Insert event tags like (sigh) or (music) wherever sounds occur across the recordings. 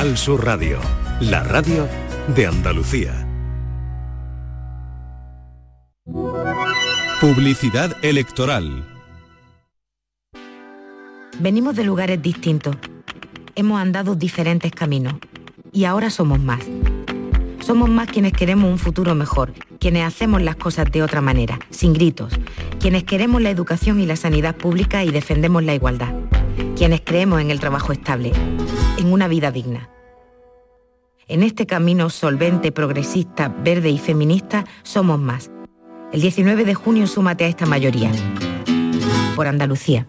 Al Sur Radio, la radio de Andalucía. Publicidad electoral. Venimos de lugares distintos. Hemos andado diferentes caminos. Y ahora somos más. Somos más quienes queremos un futuro mejor, quienes hacemos las cosas de otra manera, sin gritos, quienes queremos la educación y la sanidad pública y defendemos la igualdad, quienes creemos en el trabajo estable, en una vida digna. En este camino solvente, progresista, verde y feminista somos más. El 19 de junio súmate a esta mayoría. Por Andalucía.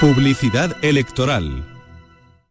Publicidad electoral.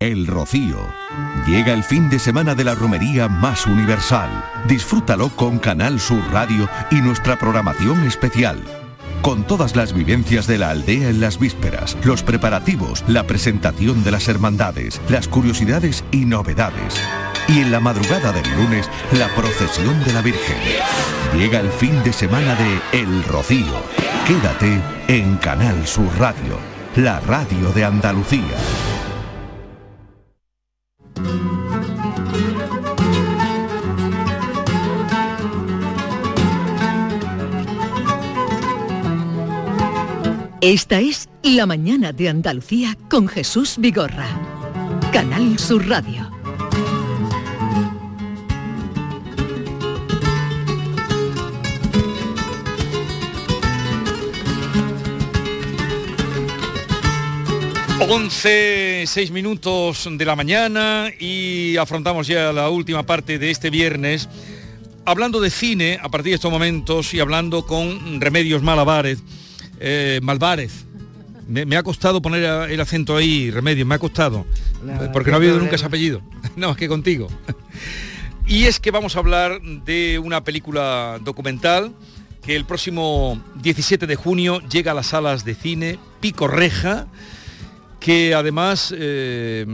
El Rocío. Llega el fin de semana de la romería más universal. Disfrútalo con Canal Sur Radio y nuestra programación especial. Con todas las vivencias de la aldea en las vísperas, los preparativos, la presentación de las hermandades, las curiosidades y novedades. Y en la madrugada del lunes, la procesión de la Virgen. Llega el fin de semana de El Rocío. Quédate en Canal Sur Radio, la radio de Andalucía. Esta es La Mañana de Andalucía con Jesús Vigorra. Canal Sur Radio. Once, seis minutos de la mañana y afrontamos ya la última parte de este viernes hablando de cine a partir de estos momentos y hablando con Remedios Malabares eh, Malvarez. Me, me ha costado poner el acento ahí, Remedios, me ha costado, Nada, porque no ha habido nunca ese apellido. (laughs) No, es que contigo. Y es que vamos a hablar de una película documental que el próximo 17 de junio llega a las salas de cine, Pico Reja, que además eh,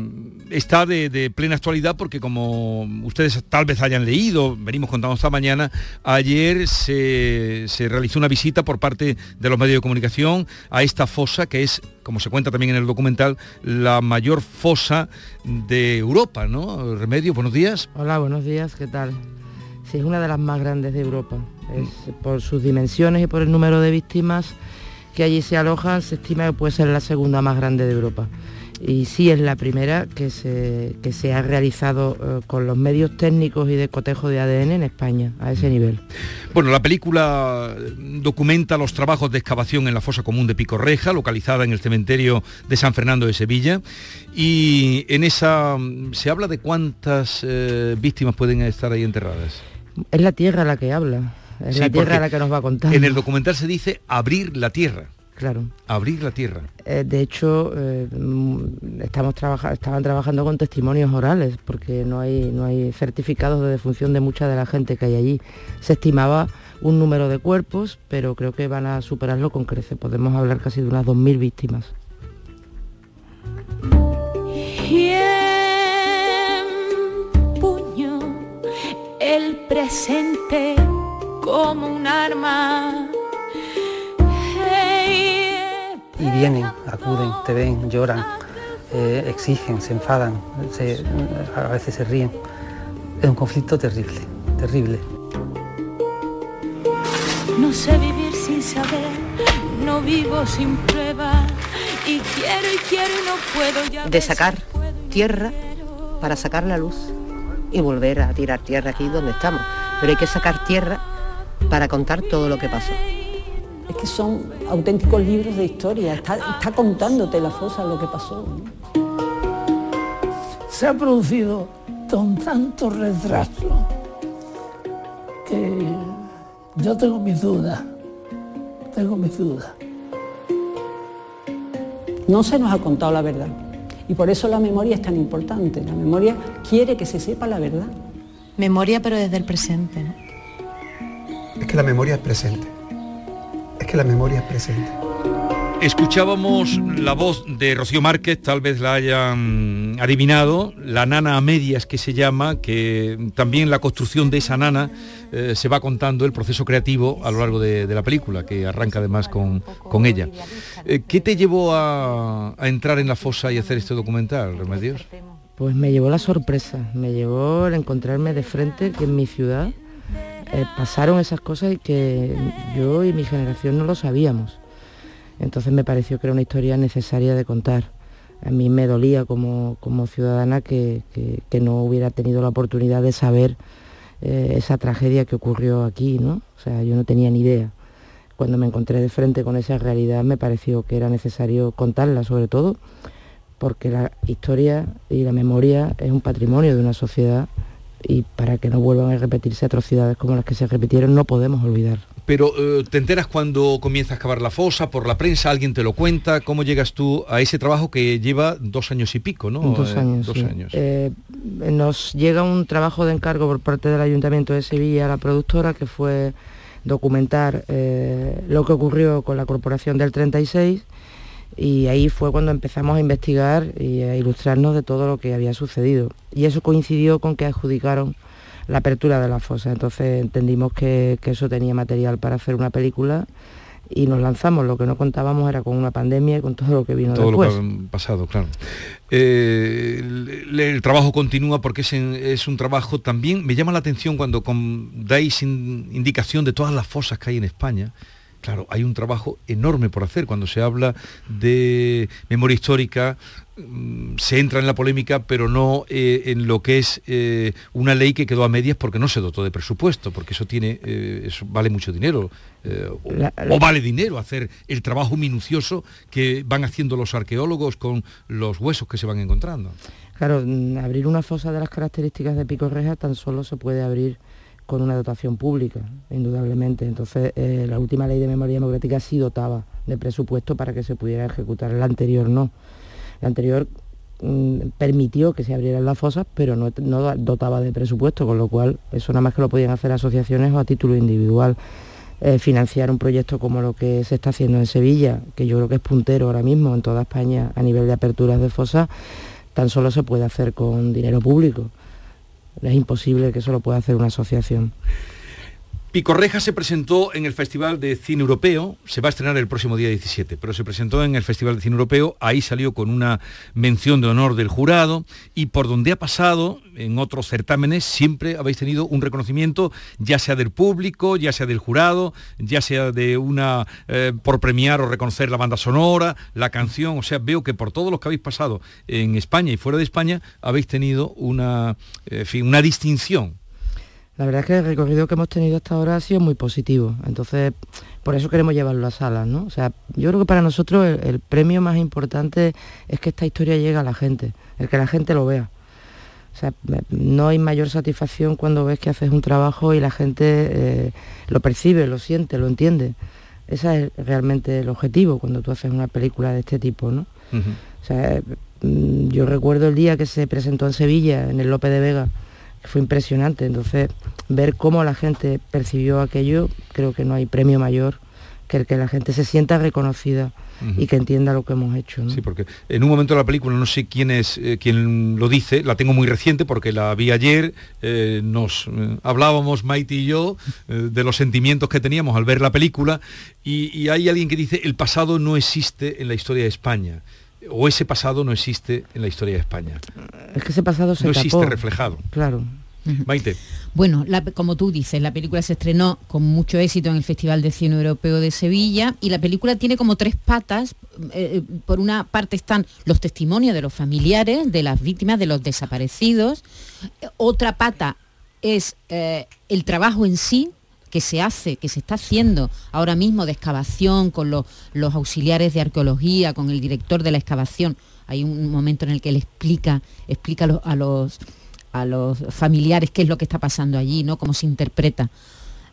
está de, de plena actualidad porque como ustedes tal vez hayan leído, venimos contando esta mañana, ayer se, se realizó una visita por parte de los medios de comunicación a esta fosa que es, como se cuenta también en el documental, la mayor fosa de Europa, ¿no? Remedio, buenos días. Hola, buenos días, ¿qué tal? Sí, es una de las más grandes de Europa. Es, por sus dimensiones y por el número de víctimas que allí se alojan, se estima que puede ser la segunda más grande de Europa. Y sí es la primera que se, que se ha realizado eh, con los medios técnicos y de cotejo de ADN en España, a ese nivel. Bueno, la película documenta los trabajos de excavación en la fosa común de Pico Reja, localizada en el cementerio de San Fernando de Sevilla. Y en esa se habla de cuántas eh, víctimas pueden estar ahí enterradas. Es la tierra la que habla, es Sí, la tierra la que nos va a contar. En el documental se dice abrir la tierra. Claro. Abrir la tierra. Eh, de hecho, eh, mm, estamos trabaja- estaban trabajando con testimonios orales, porque no hay, no hay certificados de defunción de mucha de la gente que hay allí. Se estimaba un número de cuerpos, pero creo que van a superarlo con crece. Podemos hablar casi de unas 2.000 víctimas. Y puño el presente como un arma. Y vienen, acuden, te ven, lloran, eh, exigen, se enfadan, se- a veces se ríen. Es un conflicto terrible, terrible. no sé vivir sin saber, no vivo sin pruebas. Y quiero y quiero y no puedo ya. de sacar tierra para sacar la luz y volver a tirar tierra aquí donde estamos. Pero hay que sacar tierra para contar todo lo que pasó. Es que son auténticos libros de historia, está, contándote la fosa lo que pasó. Se ha producido con tanto retraso que yo tengo mis dudas, tengo mis dudas. No se nos ha contado la verdad. Y por eso la memoria es tan importante. La memoria quiere que se sepa la verdad. Memoria pero desde el presente. Es que la memoria es presente. Es que la memoria es presente. Escuchábamos la voz de Rocío Márquez, tal vez la hayan adivinado, la nana a medias que se llama, que también la construcción de esa nana eh, se va contando el proceso creativo a lo largo de, la película, que arranca además con, con ella. Eh, ¿Qué te llevó a, entrar en la fosa y hacer este documental, Remedios? Pues me llevó la sorpresa, me llevó el encontrarme de frente que en mi ciudad eh, pasaron esas cosas y que yo y mi generación no lo sabíamos. Entonces me pareció que era una historia necesaria de contar. A mí me dolía como, ciudadana que, no hubiera tenido la oportunidad de saber eh, esa tragedia que ocurrió aquí, ¿no? O sea, yo no tenía ni idea. Cuando me encontré de frente con esa realidad me pareció que era necesario contarla, sobre todo porque la historia y la memoria es un patrimonio de una sociedad y para que no vuelvan a repetirse atrocidades como las que se repitieron no podemos olvidar. Pero eh, te enteras cuando comienza a excavar la fosa, por la prensa, alguien te lo cuenta, ¿cómo llegas tú a ese trabajo que lleva dos años y pico, ¿no? Dos eh, años. dos años. Eh, nos llega un trabajo de encargo por parte del Ayuntamiento de Sevilla a la productora que fue documentar lo que ocurrió con la Corporación del 36 y ahí fue cuando empezamos a investigar y a ilustrarnos de todo lo que había sucedido. Y eso coincidió con que adjudicaron la apertura de la fosa. Entonces entendimos que, eso tenía material para hacer una película y nos lanzamos. Lo que no contábamos era con una pandemia y con todo lo que vino todo después. Todo lo que ha pasado, claro. Eh, el, trabajo continúa porque es, un trabajo también, me llama la atención cuando dais indicación de todas las fosas que hay en España. Claro, hay un trabajo enorme por hacer. Cuando se habla de memoria histórica, Mm, se entra en la polémica, pero no eh, en lo que es eh, una ley que quedó a medias porque no se dotó de presupuesto, porque eso tiene, eh, eso vale mucho dinero. O, vale dinero hacer el trabajo minucioso que van haciendo los arqueólogos con los huesos que se van encontrando. Claro, mm, abrir una fosa de las características de Pico Reja tan solo se puede abrir con una dotación pública, indudablemente. Entonces, la última ley de memoria democrática sí dotaba de presupuesto para que se pudiera ejecutar, la anterior no. La anterior mm, permitió que se abrieran las fosas, pero no, dotaba de presupuesto, con lo cual eso nada más que lo podían hacer asociaciones o a título individual. Eh, financiar un proyecto como lo que se está haciendo en Sevilla, que yo creo que es puntero ahora mismo en toda España a nivel de aperturas de fosas, tan solo se puede hacer con dinero público. Es imposible que eso lo pueda hacer una asociación. Picorreja se presentó en el Festival de Cine Europeo, se va a estrenar el próximo día 17, pero se presentó en el Festival de Cine Europeo, ahí salió con una mención de honor del jurado y por donde ha pasado en otros certámenes siempre habéis tenido un reconocimiento, ya sea del público, ya sea del jurado, ya sea de una eh, por premiar o reconocer la banda sonora, la canción, o sea, veo que por todos los que habéis pasado en España y fuera de España habéis tenido una, eh, una distinción la verdad es que el recorrido que hemos tenido hasta ahora ha sido muy positivo, entonces por eso queremos llevarlo a salas, ¿no? O sea, yo creo que para nosotros el, premio más importante es que esta historia llegue a la gente, el que la gente lo vea. O sea, no hay mayor satisfacción cuando ves que haces un trabajo y la gente eh, lo percibe, lo siente, lo entiende. Ese es realmente el objetivo cuando tú haces una película de este tipo, ¿no? O sea, mm, yo recuerdo el día que se presentó en Sevilla, en el Lope de Vega, fue impresionante. Entonces, ver cómo la gente percibió aquello, creo que no hay premio mayor que el que la gente se sienta reconocida y que entienda lo que hemos hecho. Sí, porque en un momento de la película, no sé quién es eh, quién lo dice, la tengo muy reciente porque la vi ayer, eh, nos eh, hablábamos Maite y yo de los sentimientos que teníamos al ver la película y, y hay alguien que dice el pasado no existe en la historia de España o ese pasado no existe en la historia de España. Es que ese pasado se No existe reflejado. Claro. Maite. Bueno, la- como tú dices, la película se estrenó con mucho éxito en el Festival de Cine Europeo de Sevilla y la película tiene como tres patas. Eh, por una parte están los testimonios de los familiares, de las víctimas, de los desaparecidos. Eh, Otra pata es eh, el trabajo en sí que se hace, que se está haciendo ahora mismo de excavación con los, los auxiliares de arqueología, con el director de la excavación. Hay un momento en el que él explica, explica a los- a los familiares qué es lo que está pasando allí, ¿no? Cómo se interpreta.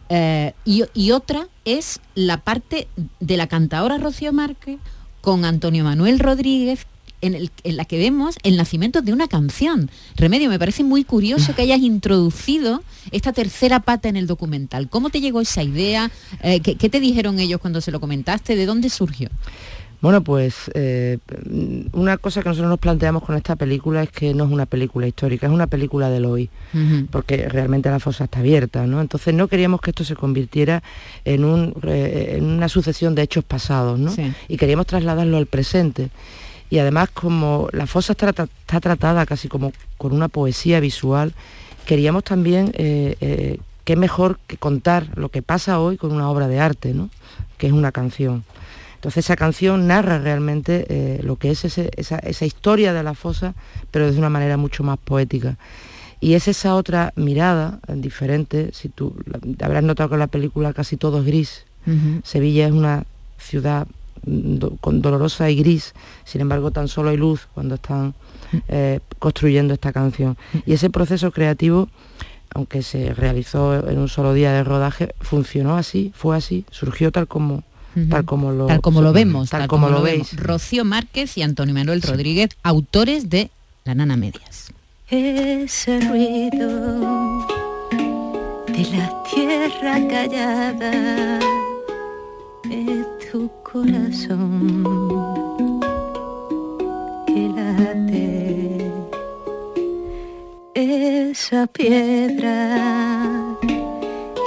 Eh, y, y otra es la parte de la cantadora Rocío Márquez con Antonio Manuel Rodríguez, en, el- en la que vemos el nacimiento de una canción. Remedio, me parece muy curioso que hayas introducido esta tercera pata en el documental. ¿Cómo te llegó esa idea? Eh, ¿qué, qué te dijeron ellos cuando se lo comentaste? ¿De dónde surgió? Bueno, pues eh, una cosa que nosotros nos planteamos con esta película es que no es una película histórica, es una película del hoy, porque realmente la fosa está abierta, ¿no? Entonces no queríamos que esto se convirtiera en, un, eh, en una sucesión de hechos pasados, ¿no? Sí. Y queríamos trasladarlo al presente. Y además como la fosa está, tra- está tratada casi como con una poesía visual, queríamos también eh, eh, qué mejor que contar lo que pasa hoy con una obra de arte, ¿no? que es una canción. Entonces esa canción narra realmente eh, lo que es ese- esa, esa historia de la fosa, pero de una manera mucho más poética. Y es esa otra mirada eh, diferente, si tú habrás notado que en la película casi todo es gris. Sevilla es una ciudad do- con dolorosa y gris, sin embargo tan solo hay luz cuando están eh, construyendo esta canción. Y ese proceso creativo, aunque se realizó en un solo día de rodaje, funcionó así, fue así, surgió tal como, tal como lo, tal como lo vemos, tal, como, lo veis. vemos. Rocío Márquez y Antonio Manuel Rodríguez, autores de La Nana Medias. Ese ruido de la tierra callada tu corazón que late. Esa piedra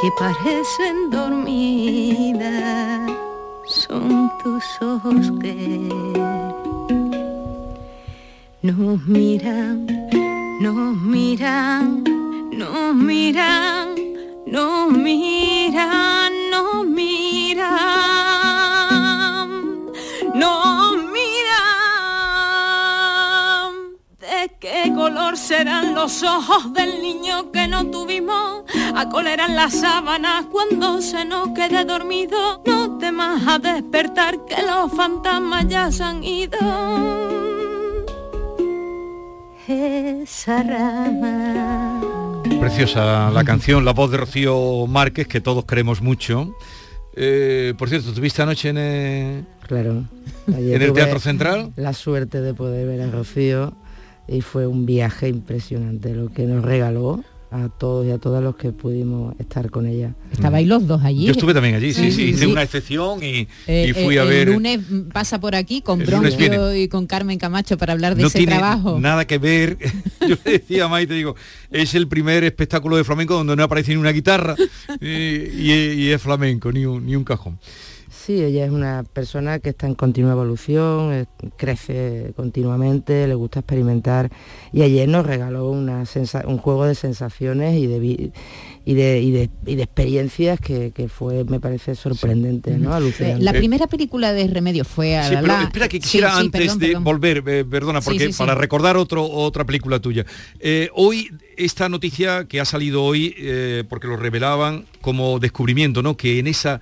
que parecen dormidas son tus ojos que nos miran, nos miran, serán los ojos del niño que no tuvimos? ¿A cuál eran las sábanas cuando se nos quede dormido? No temas a despertar que los fantasmas ya se han ido esa rama. Preciosa la canción, la voz de Rocío Márquez, que todos queremos mucho. Eh, por cierto, ¿tuviste anoche en, eh, Claro. en el Teatro Central? La suerte de poder ver a Rocío y fue un viaje impresionante lo que nos regaló a todos y a todas los que pudimos estar con ella. Estabais los dos allí. Yo estuve también allí, sí, sí, hice sí. una excepción y, Eh, y fui eh, a ver... El lunes pasa por aquí con Bronquio y con Carmen Camacho para hablar de no ese tiene trabajo. nada que ver. (laughs) Yo le decía a Maite, digo, es el primer espectáculo de flamenco donde no aparece ni una guitarra y, y- y es flamenco, ni un, ni un cajón. Sí, ella es una persona que está en continua evolución, eh, crece continuamente, le gusta experimentar y ayer nos regaló una sensa- un juego de sensaciones y de, vi- y de, y de, y de experiencias que, que fue, me parece, sorprendente, ¿no? Eh, Alucinante. La primera película de Remedio fue a Sí, la- pero espera que Sí, quisiera sí, antes perdón, de perdón. volver, eh, perdona, Sí, porque sí, sí. para recordar otro, otra película tuya. Eh, hoy, esta noticia que ha salido hoy, eh, porque lo revelaban como descubrimiento, ¿no? Que en esa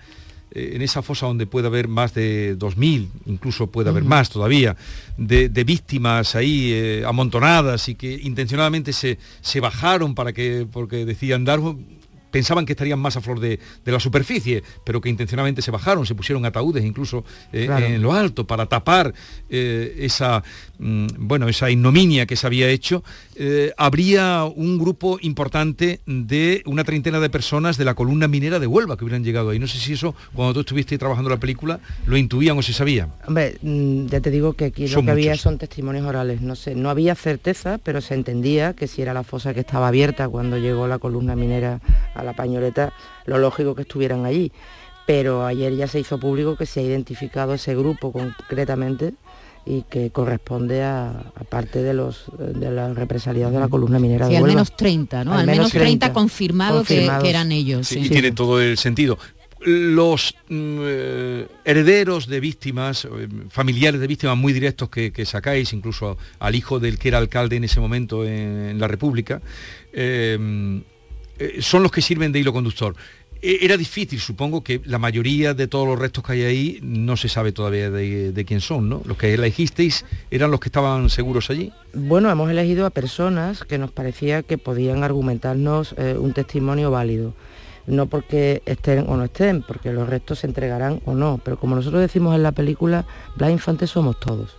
en esa fosa donde puede haber más de 2.000, incluso puede haber más todavía, de, de víctimas ahí eh, amontonadas y que intencionadamente se, se bajaron para que, porque decían Darwin, pensaban que estarían más a flor de, de la superficie, pero que intencionadamente se bajaron, se pusieron ataúdes incluso eh, Claro. en lo alto para tapar eh, esa, mm, bueno, esa ignominia que se había hecho. Eh, habría un grupo importante de una treintena de personas de la columna minera de Huelva que hubieran llegado ahí. No sé si eso, cuando tú estuviste trabajando la película, lo intuían o se sabía. Hombre, mm, ya te digo que aquí Son lo que había son testimonios orales. No sé, no había certeza, pero se entendía que si era la fosa que estaba abierta cuando llegó la columna minera a la pañoleta, lo lógico que estuvieran allí. Pero ayer ya se hizo público que se ha identificado ese grupo concretamente y que corresponde a, a parte de los de las represaliados de la columna minera Sí, de al menos 30, ¿no? Al, menos 30, confirmado que, confirmados. que eran ellos. Sí, sí. y tiene todo el sentido. Los mm, eh, herederos de víctimas, eh, familiares de víctimas muy directos que, que sacáis, incluso al hijo del que era alcalde en ese momento en, en la República, eh, eh, son los que sirven de hilo conductor. E- Era difícil, supongo que la mayoría de todos los restos que hay ahí no se sabe todavía de, quién son, ¿no? Los que elegisteis eran los que estaban seguros allí. Bueno, hemos elegido a personas que nos parecía que podían argumentarnos eh, un testimonio válido. No porque estén o no estén, porque los restos se entregarán o no. Pero como nosotros decimos en la película, Blas Infante somos todos.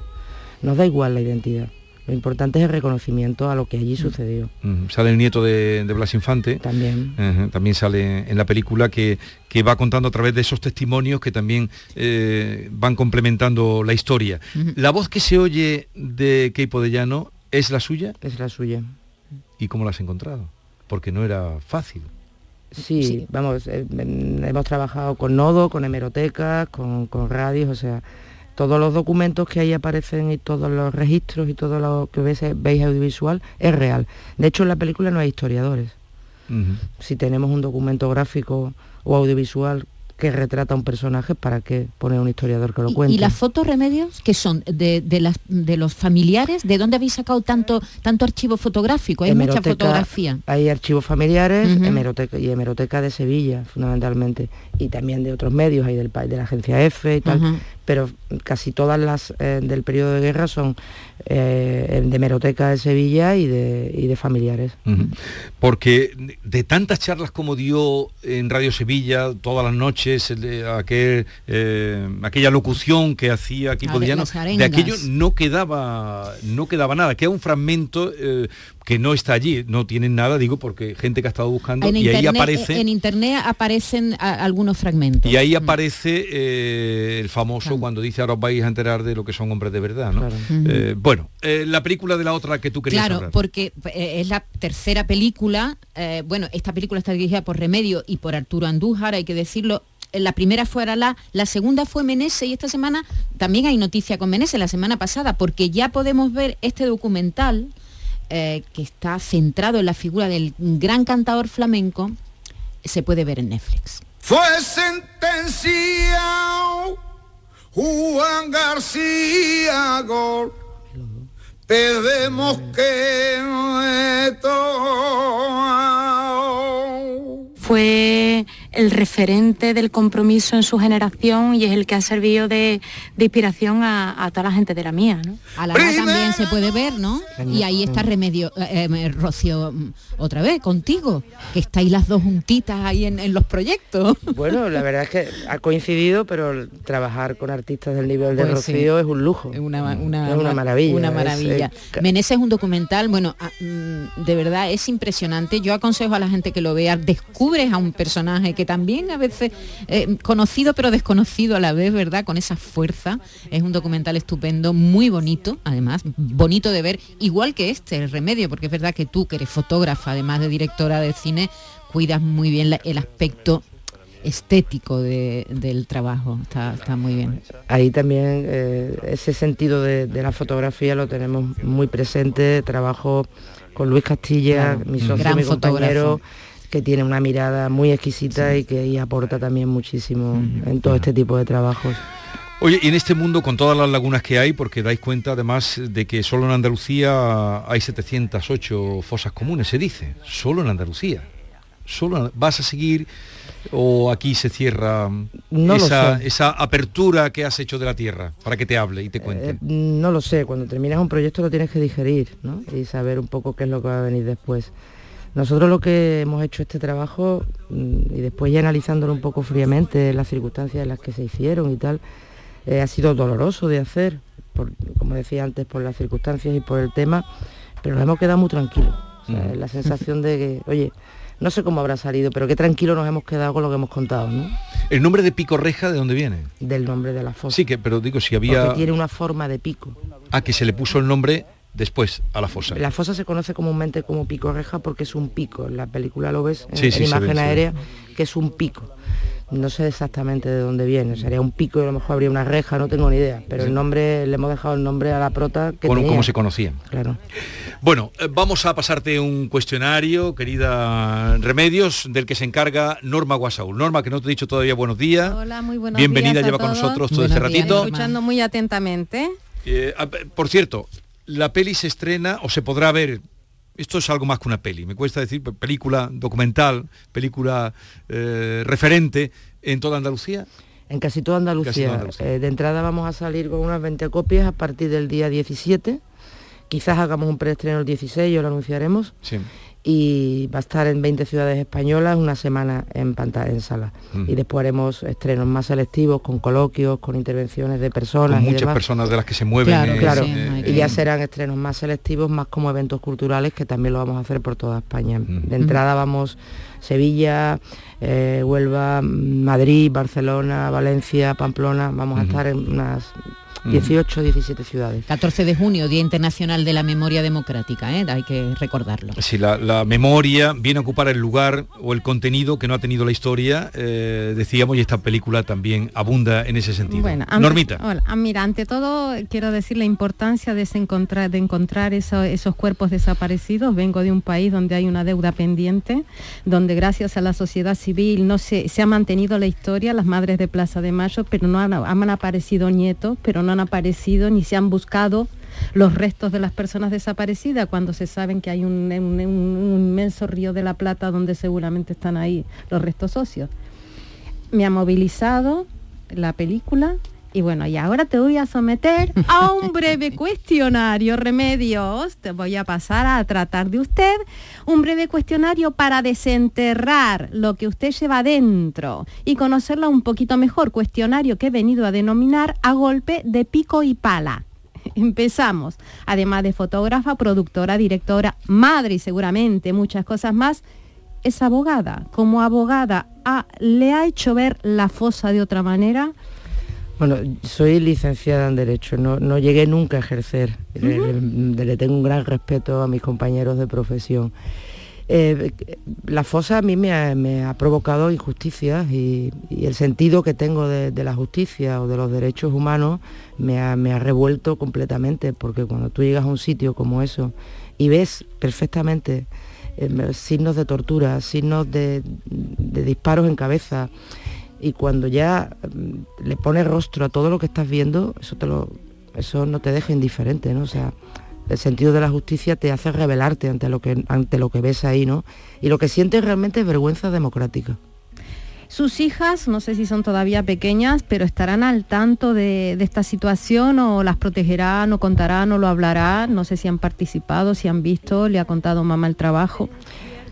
Nos da igual la identidad. Lo importante es el reconocimiento a lo que allí sucedió. Mm, Sale el nieto de, de Blas Infante. También. También sale en la película que, que va contando a través de esos testimonios que también eh, van complementando la historia. La voz que se oye de Keipo de Llano es la suya. Es la suya. ¿Y cómo la has encontrado? Porque no era fácil. Sí, vamos, eh, mm, hemos trabajado con nodo, con hemerotecas, con, con radios, o sea, todos los documentos que ahí aparecen y todos los registros y todo lo que veis, veis audiovisual es real. De hecho, en la película no hay historiadores. Si tenemos un documento gráfico o audiovisual que retrata a un personaje, ¿para qué poner un historiador que lo cuente? ¿Y las fotos remedios que son de, de las, de los familiares? ¿De dónde habéis sacado tanto, tanto archivo fotográfico? Hay mucha Hemeroteca- fotografía. Hay archivos familiares hemeroteca, y hemeroteca de Sevilla, fundamentalmente, y también de otros medios, hay del, de la agencia F y tal. Pero casi todas las eh, del periodo de guerra son eh, de hemeroteca de Sevilla y de, y de familiares. Porque de tantas charlas como dio en Radio Sevilla todas las noches, el de aquel, eh, aquella locución que hacía aquí Ah, de aquello no quedaba, no quedaba nada, queda un fragmento eh, que no está allí, no tienen nada, digo, porque gente que ha estado buscando En y ahí internet, aparece. en internet aparecen a- algunos fragmentos. Y ahí aparece eh, el famoso cuando dice ahora os vais a enterar de lo que son hombres de verdad, ¿no? Eh, bueno, eh, la película de la otra que tú querías Claro, hablar. porque eh, es la tercera película. eh, bueno, esta película está dirigida por Remedio y por Arturo Andújar, hay que decirlo. Eh, La primera fue Aralá, la segunda fue Menese y esta semana también hay noticia con Menese, la semana pasada, porque ya podemos ver este documental eh, que está centrado en la figura del gran cantador flamenco, se puede ver en Netflix. Fue sentenciado Juan García Gol. Pedimos que esto Fue el referente del compromiso en su generación y es el que ha servido de, de inspiración a, a toda la gente de la mía. ¿no? A la hora también se puede ver, ¿no? Y ahí está Remedio, eh, eh, Rocío, mm, otra vez, contigo, que estáis las dos juntitas ahí en, en los proyectos. (laughs) Bueno, la verdad es que ha coincidido, pero trabajar con artistas del nivel de Pues sí. Rocío es un lujo. Es una, una maravilla. Una es, maravilla. eh, Meneses es un documental, bueno, ah, mm, de verdad es impresionante. Yo aconsejo a la gente que lo vea. Descubres a un personaje que también a veces eh, conocido pero desconocido a la vez, ¿verdad? Con esa fuerza. Es un documental estupendo, muy bonito, además, bonito de ver, igual que este, El Remedio, porque es verdad que tú, que eres fotógrafa, además de directora de cine, cuidas muy bien la- el aspecto estético de- del trabajo. Está, está muy bien. ahí también eh, ese sentido de, de la fotografía lo tenemos muy presente. Trabajo con Luis Castilla, Claro. mi socio, Gran mi compañero, fotógrafo. Que tiene una mirada muy exquisita y que ahí aporta también muchísimo en todo este tipo de trabajos. Oye, y en este mundo con todas las lagunas que hay, porque dais cuenta además de que solo en Andalucía hay 708 fosas comunes, se dice, solo en Andalucía. Solo vas a seguir o aquí se cierra No esa, esa apertura que has hecho de la tierra para que te hable y te cuente. Eh, no lo sé, cuando terminas un proyecto lo tienes que digerir ¿no? y saber un poco qué es lo que va a venir después. Nosotros lo que hemos hecho este trabajo mm, y después ya analizándolo un poco fríamente, las circunstancias en las que se hicieron y tal, eh, ha sido doloroso de hacer, por- como decía antes, por las circunstancias y por el tema, pero nos hemos quedado muy tranquilos. O sea, Mm. La sensación de que, oye, no sé cómo habrá salido, pero qué tranquilo nos hemos quedado con lo que hemos contado, ¿no? ¿El nombre de Pico Reja de dónde viene? Del nombre de la fosa. Sí, que, pero digo, si había... Porque tiene una forma de pico. Ah, que se le puso el nombre después a la fosa. La fosa se conoce comúnmente como pico reja porque es un pico. En la película lo ves en, Sí, sí, en se imagen ve, aérea, que es un pico. no sé exactamente de dónde viene, sería un pico y a lo mejor habría una reja, no tengo ni idea, pero el nombre, le hemos dejado el nombre a la prota que Bueno, tenía. cómo se conocían. Claro. Bueno, eh, vamos a pasarte un cuestionario, querida Remedios, del que se encarga Norma Guasaúl. Norma, que no te he dicho todavía buenos días. Hola, muy buenos Bienvenida, días a lleva con nosotros todo este ratito. Escuchando muy atentamente. Eh, por cierto, la peli se estrena o se podrá ver. Esto es algo más que una peli. Me cuesta decir pe- película documental, película eh, referente en toda Andalucía. En casi toda Andalucía. Casi toda Andalucía. Eh, de entrada vamos a salir con unas 20 copias a partir del día 17. Quizás hagamos un preestreno el 16, o lo anunciaremos. Sí. Y va a estar en 20 ciudades españolas una semana en pantalla, en sala. Y después haremos estrenos más selectivos, con coloquios, con intervenciones de personas. Con y muchas demás. personas de las que se mueven. eh, Claro, eh, y ya serán estrenos más selectivos, más como eventos culturales que también lo vamos a hacer por toda España. De entrada vamos Sevilla, eh, Huelva, Madrid, Barcelona, Valencia, Pamplona, vamos a estar en unas 18, 17 ciudades. 14 de junio, Día Internacional de la Memoria Democrática, ¿eh? hay que recordarlo. Si la, la memoria viene a ocupar el lugar o el contenido que no ha tenido la historia, eh, decíamos, y esta película también abunda en ese sentido. Bueno, Normita. hola, mira, ante todo quiero decir la importancia de, encontrar, de encontrar eso- esos cuerpos desaparecidos. Vengo de un país donde hay una deuda pendiente, donde gracias a la sociedad civil no se, se ha mantenido la historia, las madres de Plaza de Mayo, pero no han, han aparecido nietos, pero no han aparecido ni se han buscado los restos de las personas desaparecidas cuando se saben que hay un, un- un inmenso río de la Plata donde seguramente están ahí los restos socios. Me ha movilizado la película y bueno, y ahora te voy a someter a un breve (laughs) cuestionario, Remedios. Te voy a pasar a tratar de usted un breve cuestionario para desenterrar lo que usted lleva dentro y conocerla un poquito mejor. Cuestionario que he venido a denominar a golpe de pico y pala. (laughs) Empezamos. Además de fotógrafa, productora, directora, madre y seguramente muchas cosas más, es abogada. Como abogada, ¿ha- ¿le ha hecho ver la fosa de otra manera? Bueno, soy licenciada en Derecho, no, no llegué nunca a ejercer. Le- le, le tengo un gran respeto a mis compañeros de profesión. Eh, la fosa a mí me ha, me ha provocado injusticias y, y el sentido que tengo de, de la justicia o de los derechos humanos me ha, me ha revuelto completamente, porque cuando tú llegas a un sitio como eso y ves perfectamente eh, signos de tortura, signos de, de disparos en cabeza, y cuando ya mm, le pones rostro a todo lo que estás viendo, eso te lo, eso no te deja indiferente, ¿no? O sea, el sentido de la justicia te hace rebelarte ante lo que ante lo que ves ahí, ¿no? Y lo que sientes realmente es vergüenza democrática. Sus hijas, no sé si son todavía pequeñas, pero estarán al tanto de, de esta situación o las protegerán o contarán o lo hablarán. No sé si han participado, si han visto, le ha contado mamá el trabajo.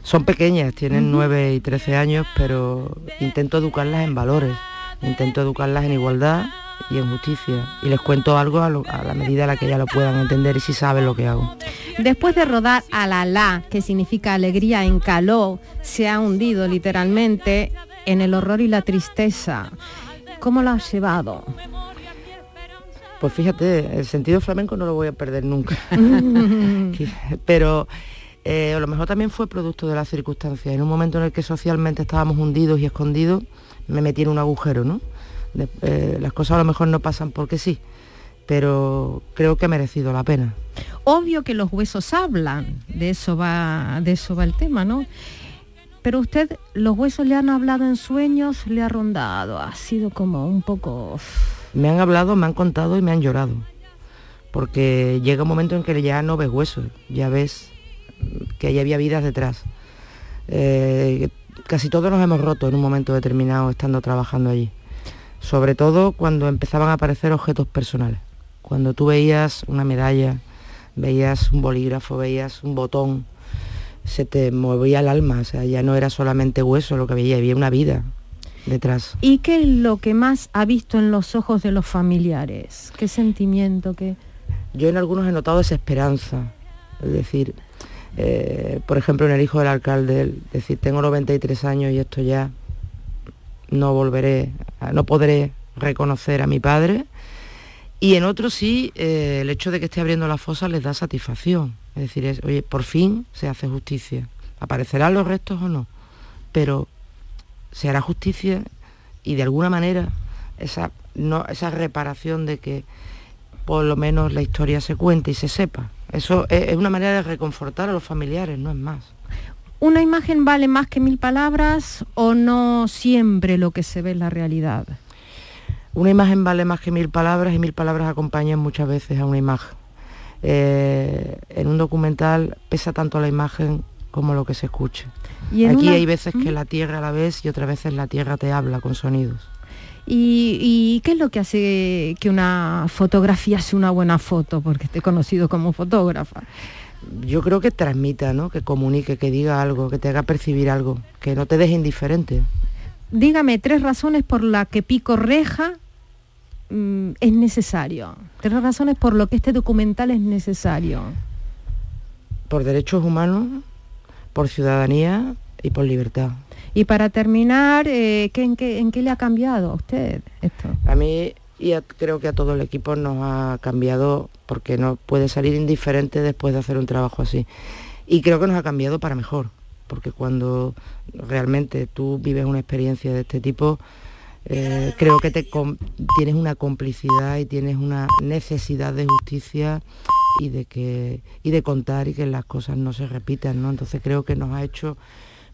Son pequeñas, tienen 9 y 13 años, pero intento educarlas en valores, intento educarlas en igualdad y en justicia. Y les cuento algo a, lo- a la medida en la que ellas lo puedan entender y si saben lo que hago. Después de rodar Alalá, que significa alegría en caló, se ha hundido literalmente en el horror y la tristeza. ¿Cómo lo has llevado? Pues fíjate, el sentido flamenco no lo voy a perder nunca. (laughs) (laughs) Pero eh, a lo mejor también fue producto de las circunstancias. En un momento en el que socialmente estábamos hundidos y escondidos, me metí en un agujero, ¿no? De- eh, las cosas a lo mejor no pasan porque sí, pero creo que ha merecido la pena. Obvio que los huesos hablan, de eso va, de eso va el tema, ¿no? Pero usted, los huesos le han hablado en sueños, le ha rondado, ha sido como un poco... Me han hablado, me han contado y me han llorado. Porque llega un momento en que ya no ves huesos, ya ves que ahí había vidas detrás. Eh, casi todos nos hemos roto en un momento determinado estando trabajando allí. Sobre todo cuando empezaban a aparecer objetos personales. Cuando tú veías una medalla, veías un bolígrafo, veías un botón, se te movía el alma, o sea, ya no era solamente hueso lo que veía, había una vida detrás. ¿Y qué es lo que más ha visto en los ojos de los familiares? ¿Qué sentimiento? ¿Qué... Yo en algunos he notado desesperanza, es decir, eh, por ejemplo en el hijo del alcalde, decir, tengo 93 años y esto ya no volveré, no podré reconocer a mi padre. Y en otros sí, eh, el hecho de que esté abriendo la fosa les da satisfacción. Es decir, oye, por fin se hace justicia. ¿Aparecerán los restos o no? Pero se hará justicia y de alguna manera esa, esa reparación de que por lo menos la historia se cuente y se sepa. Eso es, una manera de reconfortar a los familiares, no es más. ¿Una imagen vale más que mil palabras o no siempre lo que se ve es la realidad? Una imagen vale más que mil palabras y mil palabras acompañan muchas veces a una imagen. Eh, en un documental pesa tanto la imagen como lo que se escuche. ¿Y Aquí una- hay veces que la tierra la ves y otras veces la tierra te habla con sonidos. ¿Y, y qué es lo que hace que una fotografía sea una buena foto? Porque he conocido como fotógrafa. Yo creo que transmita, ¿no? que comunique, que diga algo, que te haga percibir algo, que no te deje indiferente. Dígame tres razones por las que Pico Reja mm, es necesario. Tres razones por lo que este documental es necesario. Por derechos humanos, por ciudadanía y por libertad. Y para terminar, eh, ¿qué- en, qué, ¿en qué le ha cambiado a usted esto? A mí y creo que a todo el equipo nos ha cambiado porque no puede salir indiferente después de hacer un trabajo así. Y creo que nos ha cambiado para mejor, porque cuando realmente tú vives una experiencia de este tipo, eh, creo que te tienes una complicidad y tienes una necesidad de justicia y de que y de contar y que las cosas no se repitan, ¿no? Entonces creo que nos ha hecho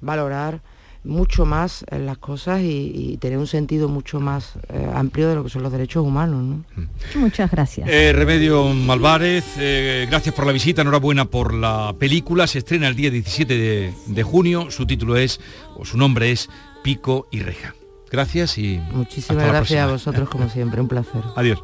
valorar mucho más eh, las cosas y, y tener un sentido mucho más eh, amplio de lo que son los derechos humanos, ¿no? Muchas gracias. Eh, Remedio Malvarez, eh, gracias por la visita, enhorabuena por la película. Se estrena el día 17 de, de junio. Su título es, o su nombre es Pico y Reja. Gracias y Muchísimas hasta la gracias a vosotros como (laughs) siempre, un placer. Adiós.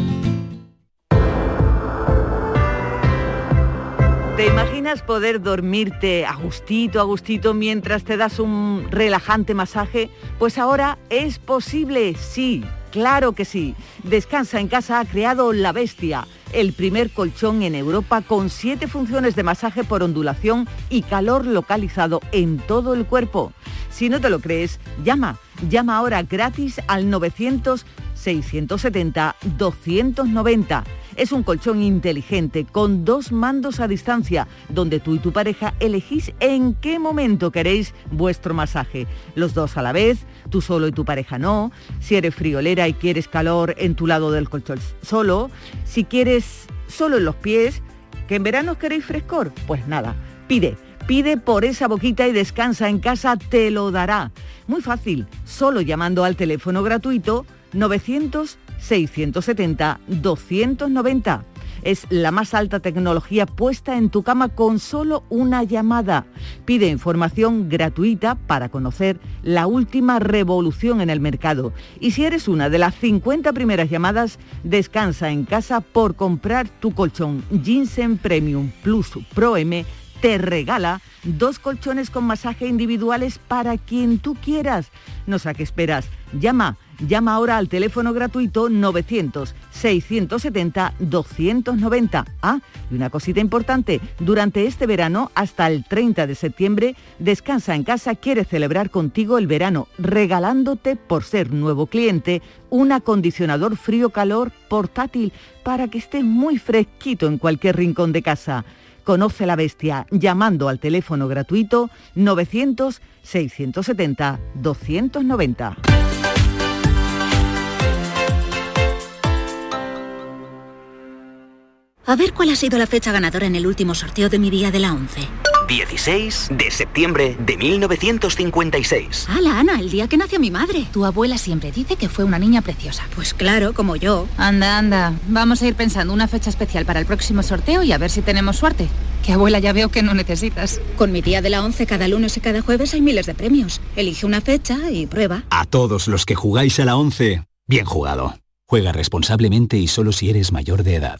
¿Te imaginas poder dormirte a gustito, a gustito mientras te das un relajante masaje? Pues ahora es posible, sí, claro que sí. Descansa en casa ha creado La Bestia, el primer colchón en Europa con siete funciones de masaje por ondulación y calor localizado en todo el cuerpo. Si no te lo crees, llama, llama ahora gratis al 900 670 290. Es un colchón inteligente con dos mandos a distancia, donde tú y tu pareja elegís en qué momento queréis vuestro masaje. Los dos a la vez, tú solo y tu pareja no. Si eres friolera y quieres calor en tu lado del colchón solo. Si quieres solo en los pies, que en verano queréis frescor, pues nada, pide. Pide por esa boquita y descansa en casa, te lo dará. Muy fácil, solo llamando al teléfono gratuito 900-670-290. Es la más alta tecnología puesta en tu cama con solo una llamada. Pide información gratuita para conocer la última revolución en el mercado. Y si eres una de las 50 primeras llamadas, descansa en casa por comprar tu colchón Ginseng Premium Plus Pro M te regala dos colchones con masaje individuales para quien tú quieras. No sé a qué esperas. Llama, llama ahora al teléfono gratuito 900-670-290. Ah, y una cosita importante, durante este verano hasta el 30 de septiembre, Descansa en casa quiere celebrar contigo el verano, regalándote, por ser nuevo cliente, un acondicionador frío-calor portátil para que estés muy fresquito en cualquier rincón de casa. Conoce la bestia llamando al teléfono gratuito 900-670-290. A ver cuál ha sido la fecha ganadora en el último sorteo de mi día de la 11. 16 de septiembre de 1956. ¡Hala, Ana! El día que nació mi madre. Tu abuela siempre dice que fue una niña preciosa. Pues claro, como yo. Anda, anda. Vamos a ir pensando una fecha especial para el próximo sorteo y a ver si tenemos suerte. Que abuela ya veo que no necesitas. Con mi día de la 11 cada lunes y cada jueves hay miles de premios. Elige una fecha y prueba. A todos los que jugáis a la 11, bien jugado. Juega responsablemente y solo si eres mayor de edad.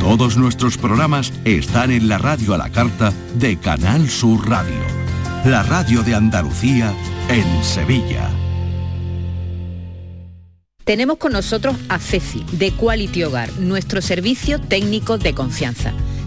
Todos nuestros programas están en la radio a la carta de Canal Sur Radio, la radio de Andalucía en Sevilla. Tenemos con nosotros a Ceci, de Quality Hogar, nuestro servicio técnico de confianza.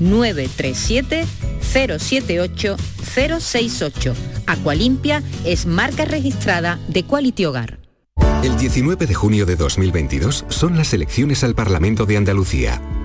937 078 068. Aqualimpia es marca registrada de Quality Hogar. El 19 de junio de 2022 son las elecciones al Parlamento de Andalucía.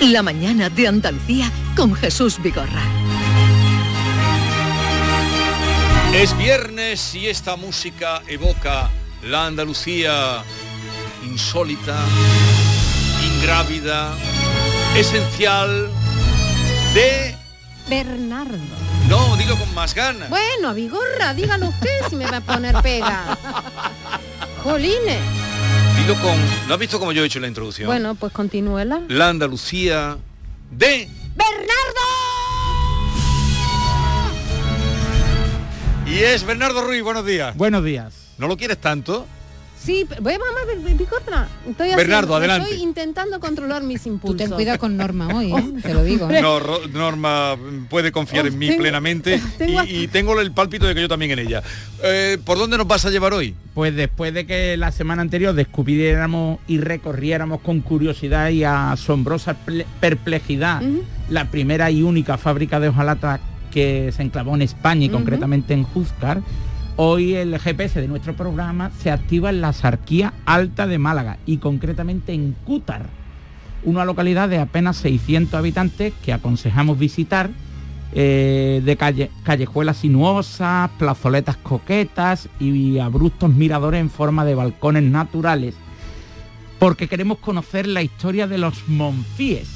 La mañana de Andalucía con Jesús Vigorra. Es viernes y esta música evoca la Andalucía insólita, ingrávida, esencial de... Bernardo. No, dilo con más ganas. Bueno, Vigorra, dígalo usted si me va a poner pega. (laughs) Jolines. Con... ¿No has visto cómo yo he hecho la introducción? Bueno, pues continúela. La Andalucía de... ¡Bernardo! Y es Bernardo Ruiz, buenos días. Buenos días. ¿No lo quieres tanto? Sí, voy a mamar picota. Estoy Bernardo, haciendo- adelante. Estoy intentando controlar mis impulsos. ten cuidado con Norma hoy, ¿eh? (laughs) te lo digo. No, Ro- Norma puede confiar en mí tengo- plenamente (laughs) tengo y, y tengo el pálpito de que yo también en ella. Eh, ¿Por dónde nos vas a llevar hoy? Pues después de que la semana anterior descubriéramos y recorriéramos con curiosidad y asombrosa ple- perplejidad la primera y única fábrica de hojalata que se enclavó en España y concretamente en Júzcar, hoy el GPS de nuestro programa se activa en la Sarquía Alta de Málaga y concretamente en Cútar, una localidad de apenas 600 habitantes que aconsejamos visitar eh, de calle, callejuelas sinuosas, plazoletas coquetas y abruptos miradores en forma de balcones naturales, porque queremos conocer la historia de los monfíes.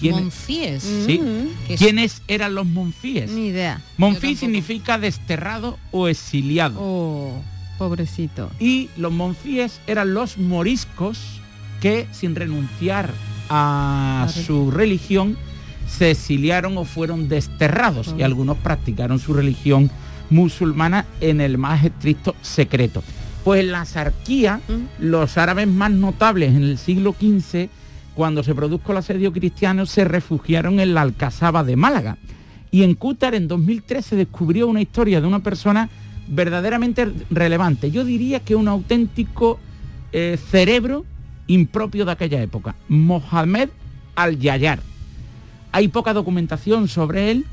¿Quién- Monfíes. Sí. ¿Qué es? ¿Quiénes eran los monfíes? Ni idea. Monfí significa desterrado o exiliado. Oh, pobrecito. Y los monfíes eran los moriscos que sin renunciar a su religión se exiliaron o fueron desterrados y Oh. algunos practicaron su religión musulmana en el más estricto secreto. Pues en la Sarquía, los árabes más notables en el siglo XV, cuando se produjo el asedio cristiano, se refugiaron en la Alcazaba de Málaga. Y en Cútar en 2003 se descubrió una historia de una persona verdaderamente relevante. Yo diría que un auténtico eh, cerebro impropio de aquella época. Mohamed Al-Yayar. Hay poca documentación sobre él,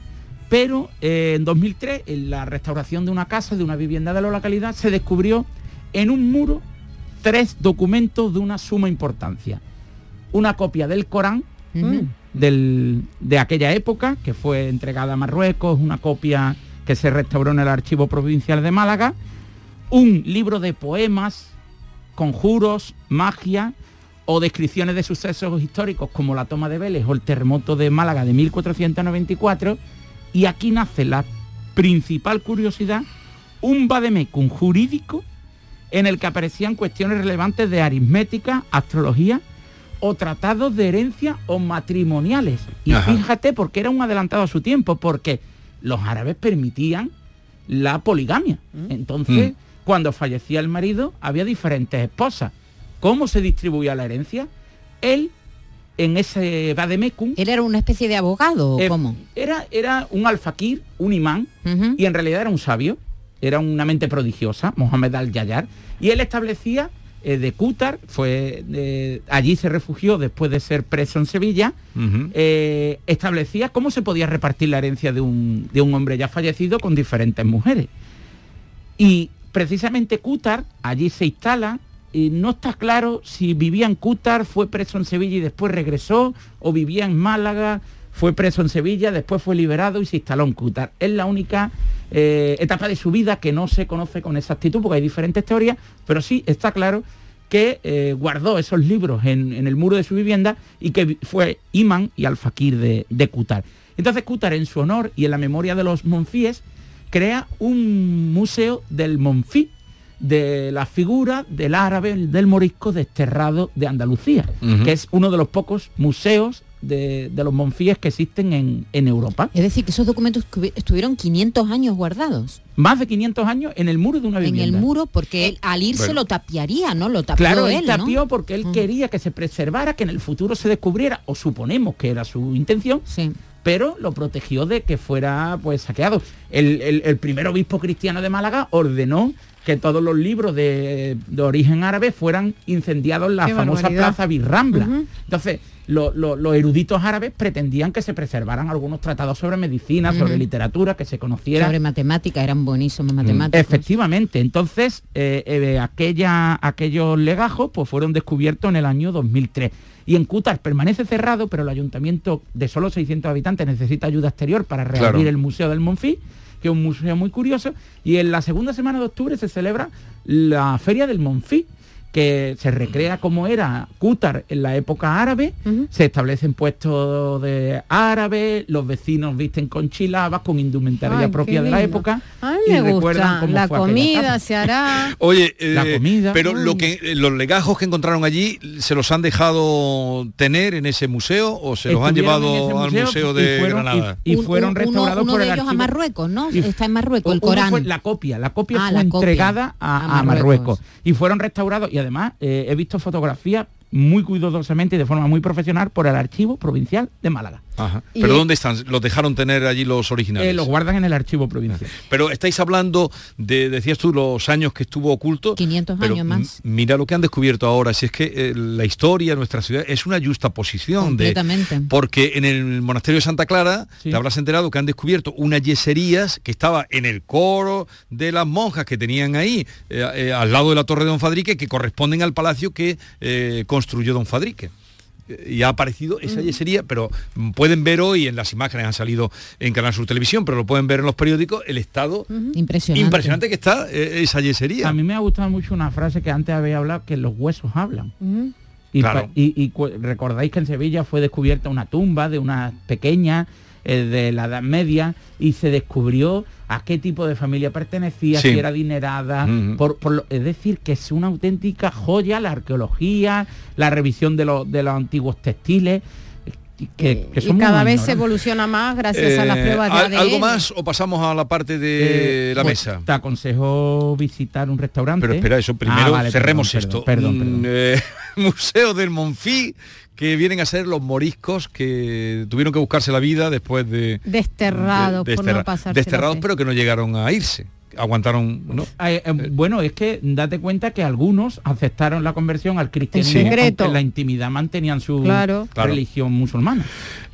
pero eh, en 2003, en la restauración de una casa, de una vivienda de la localidad, se descubrió en un muro tres documentos de una suma importancia. Una copia del Corán, del- de aquella época, que fue entregada a Marruecos, una copia que se restauró en el Archivo Provincial de Málaga, un libro de poemas, conjuros, magia o descripciones de sucesos históricos como la toma de Vélez o el terremoto de Málaga de 1494, y aquí nace la principal curiosidad, un vademecum jurídico en el que aparecían cuestiones relevantes de aritmética, astrología o tratados de herencia o matrimoniales. Y Ajá. fíjate porque era un adelantado a su tiempo, porque los árabes permitían la poligamia. Entonces, Mm. cuando fallecía el marido, había diferentes esposas. ¿Cómo se distribuía la herencia? Él, en ese vademecum... ¿Él era una especie de abogado o Eh, cómo? Era, era un alfaquir, un imán, y en realidad era un sabio, era una mente prodigiosa, Mohamed al-Yayar, y él establecía eh, de Cútar, fue eh, allí se refugió después de ser preso en Sevilla, eh, establecía cómo se podía repartir la herencia de un, de un hombre ya fallecido con diferentes mujeres. Y precisamente Cútar, allí se instala, y no está claro si vivía en Cútar, fue preso en Sevilla y después regresó, o vivía en Málaga, fue preso en Sevilla, después fue liberado y se instaló en Cútar. Es la única eh, etapa de su vida que no se conoce con exactitud, porque hay diferentes teorías, pero sí está claro que eh, guardó esos libros en, en el muro de su vivienda y que fue imán y alfaquir de, de Cútar. Entonces Cútar, en su honor y en la memoria de los monfíes, crea un museo del monfí, de la figura del árabe, del morisco desterrado de Andalucía, que es uno de los pocos museos de, de los monfíes que existen en, en Europa. Es decir, que esos documentos estuvi- estuvieron 500 años guardados Más de 500 años en el muro de una en vivienda. el muro porque él al irse Bueno. lo tapiaría, ¿no? Lo tapió Claro, él, él ¿no? tapió porque él quería que se preservara, que en el futuro se descubriera, o suponemos que era su intención, pero lo protegió de que fuera pues saqueado. El, el- el primer obispo cristiano de Málaga ordenó que todos los libros de, de origen árabe fueran incendiados en la Qué famosa barbaridad. plaza Birrambla. Entonces, lo- lo- los eruditos árabes pretendían que se preservaran algunos tratados sobre medicina, sobre literatura, que se conociera. Sobre matemática, eran buenísimos matemáticos. Efectivamente, entonces eh, eh, aquella, aquellos legajos pues, fueron descubiertos en el año 2003. Y en Cútar permanece cerrado, pero el ayuntamiento de solo 600 habitantes necesita ayuda exterior para reabrir Claro. el Museo del Monfí, que es un museo muy curioso. Y en la segunda semana de octubre se celebra la Feria del Monfí, que se recrea como era Cútar en la época árabe, se establecen puestos de árabes, los vecinos visten con chilabas, con indumentaria Ay, propia de la época, Ay, y me recuerdan gusta. cómo La fue comida se hará. (laughs) Oye, eh, La comida. pero lo que eh, los legajos que encontraron allí se los han dejado tener en ese museo o se los han llevado al museo y de fueron- Granada. y fueron un- restaurados uno por de el ellos a archivo. Marruecos, ¿no? Y- Está en Marruecos, el Corán. fue- la copia, la copia Ah, fue la entregada a, A a Marruecos. Marruecos. y fueron restaurados y además eh, he visto fotografías muy cuidadosamente y de forma muy profesional por el Archivo Provincial de Málaga. Ajá. Pero ¿dónde están? ¿Los dejaron tener allí los originales? Eh, los guardan en el Archivo Provincial. Pero estáis hablando de, decías tú, los años que estuvo oculto. 500 pero años más. Mira lo que han descubierto ahora, si es que eh, la historia de nuestra ciudad es una justa posición de Completamente. porque en el monasterio de Santa Clara te habrás enterado que han descubierto unas yeserías que estaba en el coro de las monjas que tenían ahí, eh, eh, al lado de la torre de Don Fadrique, que corresponden al palacio que eh, construyó Don Fadrique y ha aparecido esa yesería, pero pueden ver hoy en las imágenes han salido en Canal Sur Televisión, pero lo pueden ver en los periódicos el estado Impresionante. impresionante que está eh, esa yesería. A mí me ha gustado mucho una frase que antes había hablado, que los huesos hablan. Y, Claro. pa- y- y cu- recordáis que en Sevilla fue descubierta una tumba de una pequeña de la Edad Media y se descubrió a qué tipo de familia pertenecía, Sí. si era adinerada. Ujú. por, por lo- es decir, que es una auténtica joya la arqueología, la revisión de, los- de los antiguos textiles, eh, que, que Y cada vez se evoluciona más gracias a las Eh, pruebas de ¿al- ADN. ¿Algo más o pasamos a la parte de Eh, la pues, mesa? Te aconsejo visitar un restaurante. Pero espera, eso Ah, primero vale, cerremos perdón, esto. Perdón, Mm, perdón. eh, (laughs) Museo del Monfí, que vienen a ser los moriscos que tuvieron que buscarse la vida después de... Desterrados de- por desterra- no pasarse Desterrados, pero que no llegaron a irse. Aguantaron, ¿no? Eh, eh, bueno, es que date cuenta que algunos aceptaron la conversión al cristianismo, En secreto. en la intimidad mantenían su. Claro. religión musulmana.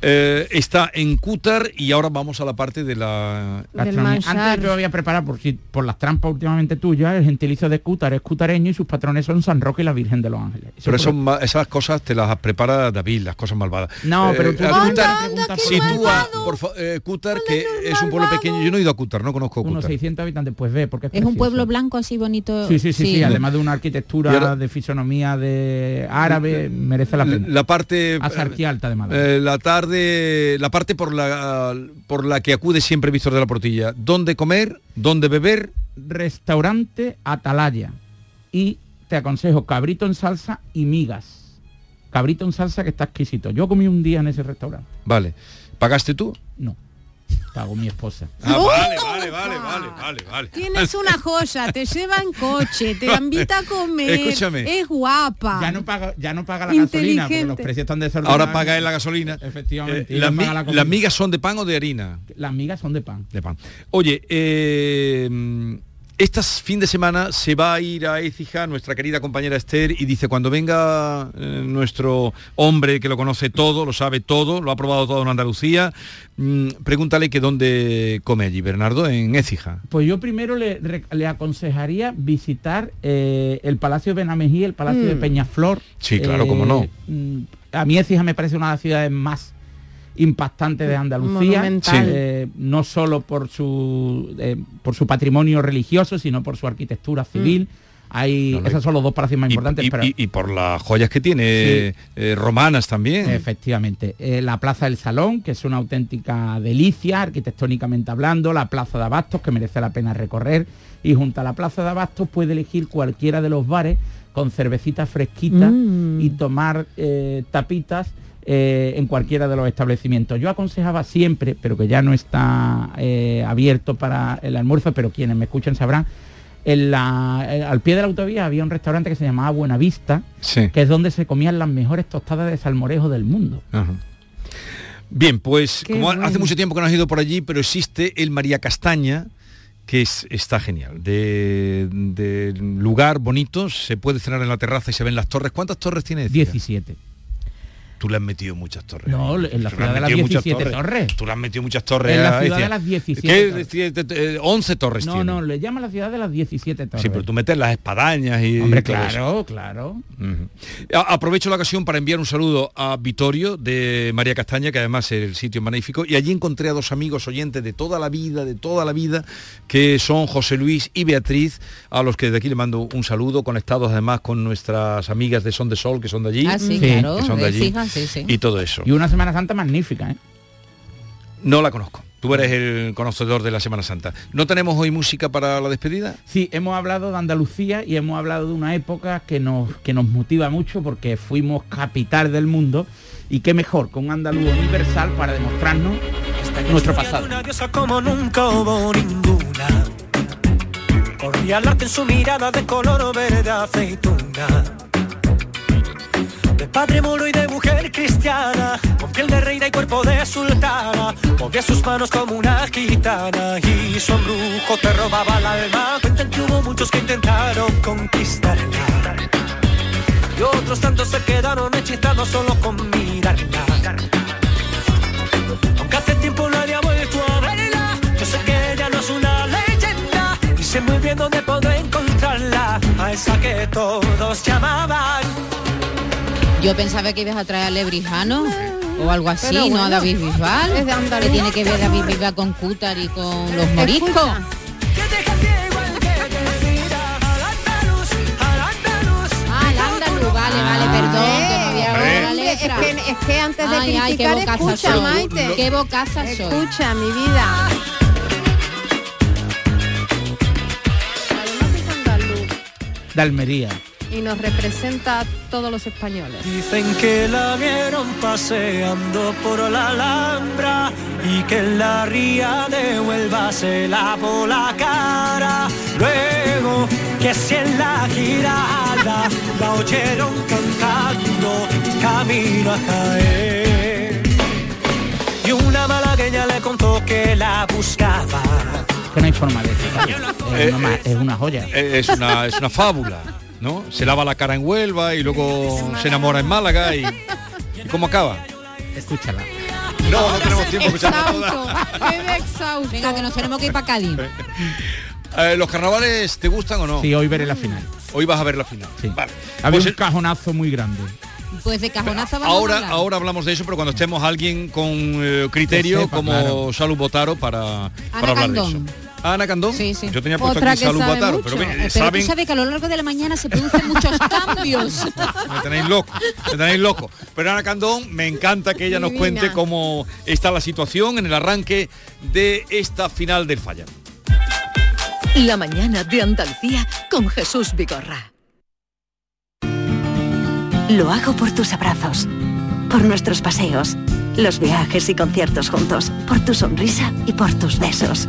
Eh, está en Cútar y ahora vamos a la parte de la... Gastronomía. Antes yo había preparado, por, si, por las trampas últimamente tuyas, el gentilicio de Cútar es cutareño y sus patrones son San Roque y la Virgen de los Ángeles. Eso Pero ma- esas cosas te las prepara David, las cosas malvadas. No, pero tú- a Anda, Cútar, sitúa, por eh, Cútar, que es un pueblo pequeño. Yo no he ido a Cútar, no conozco unos Cútar. 600 habitantes, pues ve, porque es, Es un pueblo blanco así bonito. Sí, sí, sí, sí, además de una arquitectura ahora- de fisonomía de árabe, merece la pena. La parte... Azarquía Alta de Málaga. Eh, la tarde, la parte por la por la que acude siempre Víctor de la Portilla. ¿Dónde comer? ¿Dónde beber? restaurante Atalaya y te aconsejo cabrito en salsa y migas. Cabrito en salsa que está exquisito. Yo comí un día en ese restaurante. Vale. ¿Pagaste tú? No. Pagó mi esposa. Ah, vale, vale, vale, vale, vale, vale. Tienes una joya, te lleva en coche, te invita a comer, Escúchame. es guapa. Ya no paga, ya no paga la gasolina porque los precios están desordenados. Ahora paga en la gasolina. Efectivamente. Eh, mi- la las migas son de pan o de harina? Las migas son de pan. De pan. Oye, eh, este fin de semana se va a ir a Écija, nuestra querida compañera Esther, y dice, cuando venga eh, nuestro hombre que lo conoce todo, lo sabe todo, lo ha probado todo en Andalucía, mm, pregúntale que dónde come allí, Bernardo, en Écija. Pues yo primero le, re- le aconsejaría visitar eh, el Palacio de Benamejí, el Palacio Mm. de Peñaflor. Sí, claro, cómo no. mm, A mí Écija me parece una de las ciudades más impactantes de Andalucía, eh, no solo por su eh, por su patrimonio religioso, sino por su arquitectura civil. Hay, No, no, esos son los dos palacios más Y, importantes. y- pero- y- y por las joyas que tiene, eh, romanas también. Efectivamente. Eh, la Plaza del Salón, que es una auténtica delicia, arquitectónicamente hablando, la Plaza de Abastos, que merece la pena recorrer, y junto a la Plaza de Abastos puede elegir cualquiera de los bares con cervecita fresquita Mm. y tomar eh, tapitas eh, en cualquiera de los establecimientos. Yo aconsejaba siempre, pero que ya no está eh, abierto para el almuerzo, pero quienes me escuchan sabrán, en la- eh, al pie de la autovía había un restaurante que se llamaba Buenavista, Sí. que es donde se comían las mejores tostadas de salmorejo del mundo. Ajá. Bien, pues Qué como hace mucho tiempo que no has ido por allí, pero existe el María Castaña, que es, está genial. De, de lugar bonito, se puede cenar en la terraza y se ven las torres. ¿Cuántas torres tiene? Écija? 17. Tú le has metido muchas torres. No, en la ciudad de las metido muchas 17 torres. Tú le has metido muchas torres. En la ciudad de las 17 ¿Qué? torres. Siete- eh, 11 torres No, tiene. no, le llama la ciudad de las 17 torres. Sí, pero tú metes las espadañas y Hombre, claro, claro. Aprovecho la ocasión para enviar un saludo a Vitorio de María Castaña, que además el sitio es magnífico, y allí encontré a dos amigos oyentes de toda la vida, de toda la vida, que son José Luis y Beatriz, a los que de aquí le mando un saludo, conectados además con nuestras amigas de Son de Sol, que son de allí. Ah, sí, Sí, claro. que son de de allí. Écija, sí, sí. Y todo eso. Y una Semana Santa magnífica, ¿eh? No la conozco. Tú eres el conocedor de la Semana Santa. ¿No tenemos hoy música para la despedida? Sí, hemos hablado de Andalucía y hemos hablado de una época que nos, que nos motiva mucho porque fuimos capital del mundo y qué mejor con un andaluz universal para demostrarnos nuestro pasado. Una diosa como nunca hubo ninguna. Corría el arte en su mirada de color verde aceituna. De padre moro y de mujer cristiana, con piel de reina y cuerpo de sultana, movía sus manos como una gitana y su embrujo te robaba el alma. Cuentan que hubo muchos que intentaron conquistarla y otros tantos se quedaron hechizados solo con mirarla. Aunque hace tiempo nadie ha vuelto a verla, yo sé que ella no es una leyenda y sé muy bien dónde puedo encontrarla, a esa que todos llamaban. Yo pensaba que ibas a traer a Lebrijano o algo así, Pero ¿no? A bueno, David Bisbal. que tiene que ver David Bisbal con Cútar y con los moriscos. Escucha. Ah, el andaluz, vale, vale, perdón, que no había la es, que, es que antes de Ay, ay, qué criticar, escucha, soy. Maite. Qué bocaza soy. Escucha, mi vida. De Almería. Y nos representa a todos los españoles. Dicen que la vieron paseando por la Alhambra y que en la ría de Huelva se lavó la cara. Luego que si en la girada la oyeron cantando camino a Jaén. Y una malagueña le contó que la buscaba. Que no hay forma de explicarlo. Es una, eh, es una joya. Eh, Es una, es una fábula, ¿no? Se lava la cara en Huelva y luego se enamora en Málaga y, ¿y cómo acaba. Escúchala. No, no tenemos tiempo de escucharla toda. Exhausto, quedé exhausto. Venga, que nos tenemos que ir para Cádiz. (laughs) Eh, ¿Los carnavales te gustan o no? Sí, hoy veré la final. Hoy vas a ver la final. Sí. Vale. Había Pues un cajonazo muy grande. Pues de cajonazo vamos a ahora, hablar. ahora hablamos de eso, pero cuando estemos alguien con eh, criterio sepa, como claro. Salud Botaro para, para hablar de eso. Ana Candón. Sí, sí. Yo tenía puesto Otra aquí que Salud sabe mucho. pero Eh, Pero saben, tú sabes que a lo largo de la mañana se producen muchos (laughs) cambios. me tenéis loco, me tenéis loco. Pero Ana Candón, me encanta que ella nos Divina. cuente cómo está la situación en el arranque de esta final del Falla. La mañana de Andalucía con Jesús Vigorra. Lo hago por tus abrazos, por nuestros paseos, los viajes y conciertos juntos, por tu sonrisa y por tus besos.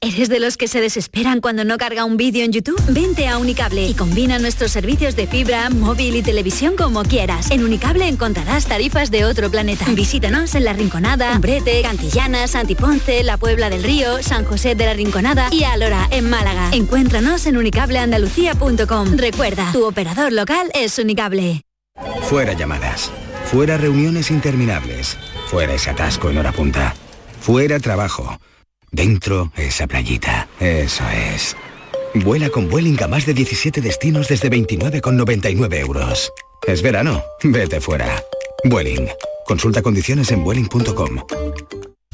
¿Eres de los que se desesperan cuando no carga un vídeo en YouTube? Vente a Unicable y combina nuestros servicios de fibra, móvil y televisión como quieras. En Unicable encontrarás tarifas de otro planeta. Visítanos en La Rinconada, Umbrete, Cantillana, Santiponce, La Puebla del Río, San José de la Rinconada y Alora, en Málaga. Encuéntranos en unicableandalucía.com. Recuerda, tu operador local es Unicable. Fuera llamadas. Fuera reuniones interminables. Fuera ese atasco en hora punta. Fuera trabajo. Dentro esa playita. Eso es. Vuela con Vueling a más de 17 destinos desde 29,99 euros. Es verano. Vete fuera. Vueling. Consulta condiciones en vueling.com.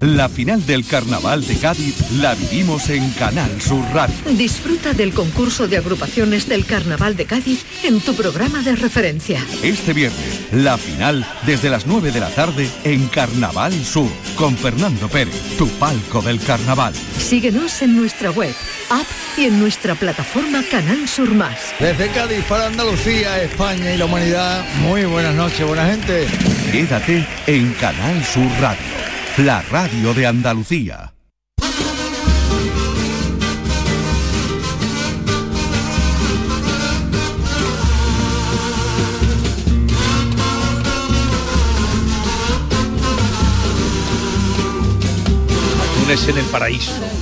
La final del Carnaval de Cádiz la vivimos en Canal Sur Radio. Disfruta del concurso de agrupaciones del Carnaval de Cádiz en tu programa de referencia. Este viernes, la final desde las 9 de la tarde en Carnaval Sur, con Fernando Pérez, tu palco del carnaval. Síguenos en nuestra web app y en nuestra plataforma Canal Sur Más. Desde Cádiz para Andalucía, España y la humanidad, muy buenas noches, buena gente. Quédate en Canal Sur Radio, la radio de Andalucía. En el paraíso.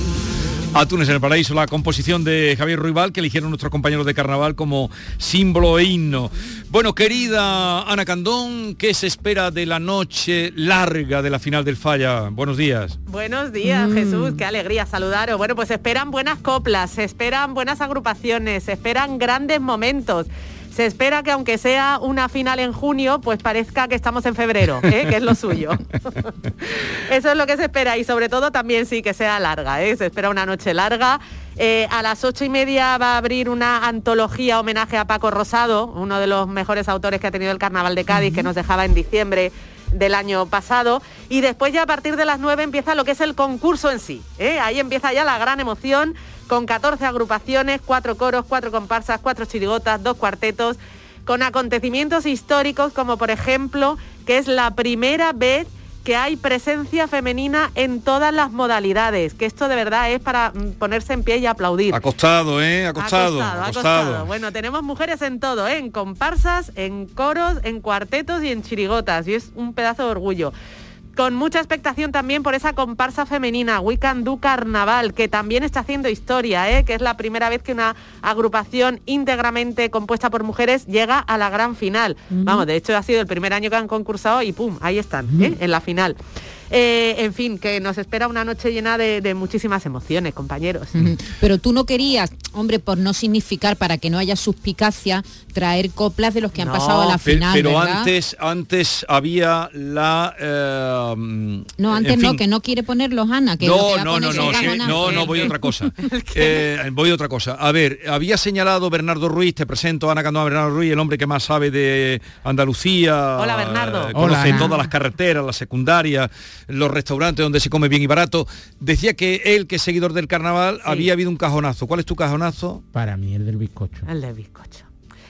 Atunes en el paraíso, la composición de Javier Ruibal que eligieron nuestros compañeros de carnaval como símbolo e himno. Bueno, querida Ana Candón, ¿qué se espera de la noche larga de la final del Falla? Buenos días. Buenos días, Jesús, qué alegría saludaros. Bueno, pues esperan buenas coplas, se esperan buenas agrupaciones, se esperan grandes momentos. Se espera que aunque sea una final en junio, pues parezca que estamos en febrero, ¿eh? que es lo suyo. (laughs) Eso es lo que se espera y sobre todo también sí que sea larga, ¿eh? se espera una noche larga. Eh, a las ocho y media va a abrir una antología homenaje a Paco Rosado, uno de los mejores autores que ha tenido el Carnaval de Cádiz, que nos dejaba en diciembre del año pasado y después ya a partir de las 9 empieza lo que es el concurso en sí. ¿eh? Ahí empieza ya la gran emoción con 14 agrupaciones, cuatro coros, cuatro comparsas, cuatro chirigotas, dos cuartetos, con acontecimientos históricos como por ejemplo que es la primera vez que hay presencia femenina en todas las modalidades, que esto de verdad es para mm, ponerse en pie y aplaudir. Acostado, ¿eh? Acostado. Acostado, acostado. Bueno, tenemos mujeres en todo, ¿eh? en comparsas, en coros, en cuartetos y en chirigotas, y es un pedazo de orgullo con mucha expectación también por esa comparsa femenina, We Can Do Carnaval, que también está haciendo historia, ¿eh? que es la primera vez que una agrupación íntegramente compuesta por mujeres llega a la gran final. Vamos, de hecho ha sido el primer año que han concursado y ¡pum! Ahí están, ¿eh? en la final. Eh, en fin, que nos espera una noche llena de, de muchísimas emociones, compañeros. Pero tú no querías, hombre, por no significar, para que no haya suspicacia, traer coplas de los que han No, pasado a la final. Pero antes, antes había la... eh, No, antes en no, que no quiere ponerlos Ana, que no, no, no, no, sí, no, no, voy a otra cosa. (laughs) Eh, voy a otra cosa. A ver, había señalado Bernardo Ruiz, te presento a Ana Candón, Bernardo Ruiz, el hombre que más sabe de Andalucía. Hola, Bernardo. eh, conoce Hola, todas las carreteras, las secundarias, los restaurantes donde se come bien y barato. Decía que él, que es seguidor del carnaval, había habido un cajonazo. ¿Cuál es tu cajonazo? Para mí el del bizcocho. El del bizcocho.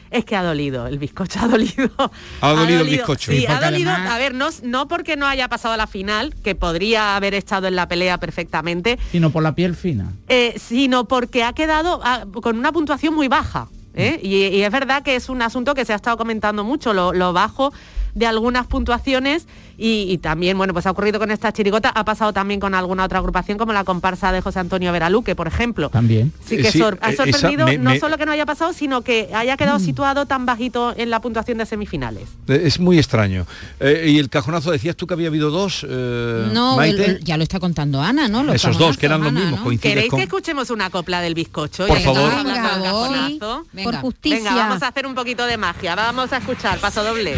Es que ha dolido, el bizcocho (laughs) ha dolido. Ha dolido el bizcocho. Sí, Sí, ha dolido, además- a ver, no, no porque no haya pasado a la final, que podría haber estado en la pelea perfectamente, Sino por la piel fina. eh, sino porque ha quedado ah, con una puntuación muy baja. ¿eh? Y, y es verdad que es un asunto que se ha estado comentando mucho, lo, lo bajo de algunas puntuaciones y, y también, bueno, pues ha ocurrido con esta chirigota, ha pasado también con alguna otra agrupación como la comparsa de José Antonio Veraluque, por ejemplo. También. Sí que Eh, sí, sor- ha eh, esa sorprendido me- no me- solo que no haya pasado, sino que haya quedado situado tan bajito en la puntuación de semifinales. Eh, Es muy extraño. Eh, y el cajonazo, decías tú que había habido dos, eh, No, Maite. el- el- ya lo está contando Ana, ¿no? Los Esos dos, que eran los mismos, Ana, ¿no? ¿Queréis con... que escuchemos una copla del bizcocho? Por favor. Venga, voy. Venga. Por justicia. Venga, vamos a hacer un poquito de magia. Vamos a escuchar, paso doble.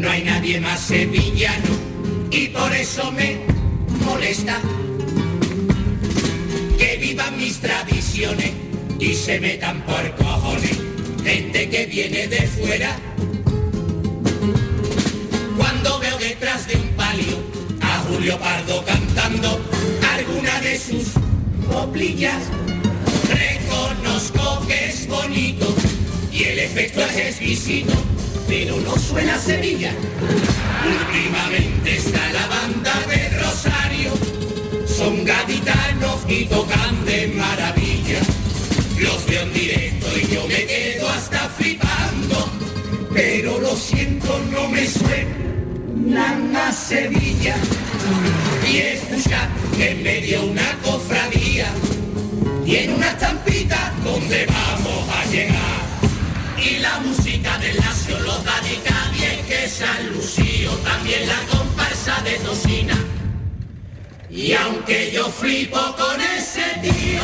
No hay nadie más sevillano y por eso me molesta que vivan mis tradiciones y se metan por cojones gente que viene de fuera. Cuando veo detrás de un palio a Julio Pardo cantando alguna de sus coplillas, reconozco que es bonito y el efecto es exquisito, pero no suena Sevilla. Últimamente está la banda de Rosario, son gaditanos y tocan de maravilla. Los veo en directo y yo me quedo hasta flipando, pero lo siento, no me suenan a Sevilla. Y escucha que en medio una cofradía tiene una estampita donde vamos a llegar. Y la música del Lacio, los Gadita, bien que San Lucio, también la comparsa de Tocina. Y aunque yo flipo con ese tío,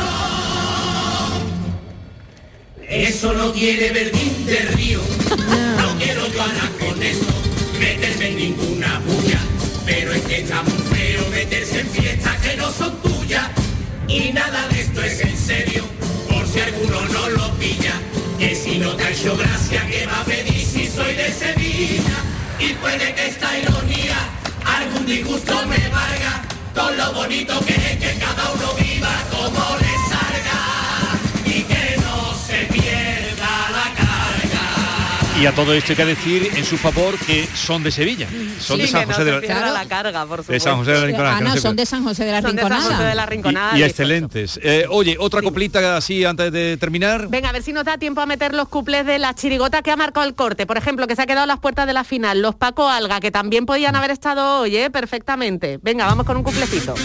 eso no quiere verdín de río. No quiero yo Ana, con esto meterme en ninguna bulla, pero es que está muy feo meterse en fiestas que no son tuyas. Y nada de esto es en serio, por si alguno no lo pilla. Que si no te ha hecho gracia, que va a pedir si soy de Sevilla? Y puede que esta ironía algún disgusto me valga, con lo bonito que es que cada uno viva como le Y a todo esto hay que decir en su favor que son de Sevilla. Son Sí, de San José de la, pierda la carga, por de. San José de la Rinconada. Ah, no son de San José de la Son de San Rinconada. José de la Rinconada. y, y excelentes. Eh, oye, otra coplita así antes de terminar. Venga, a ver si nos da tiempo a meter los cuplés de la chirigota que ha marcado el corte. Por ejemplo, que se ha quedado a las puertas de la final. Los Paco Alga, que también podían haber estado hoy, ¿eh? perfectamente. Venga, vamos con un cuplecito.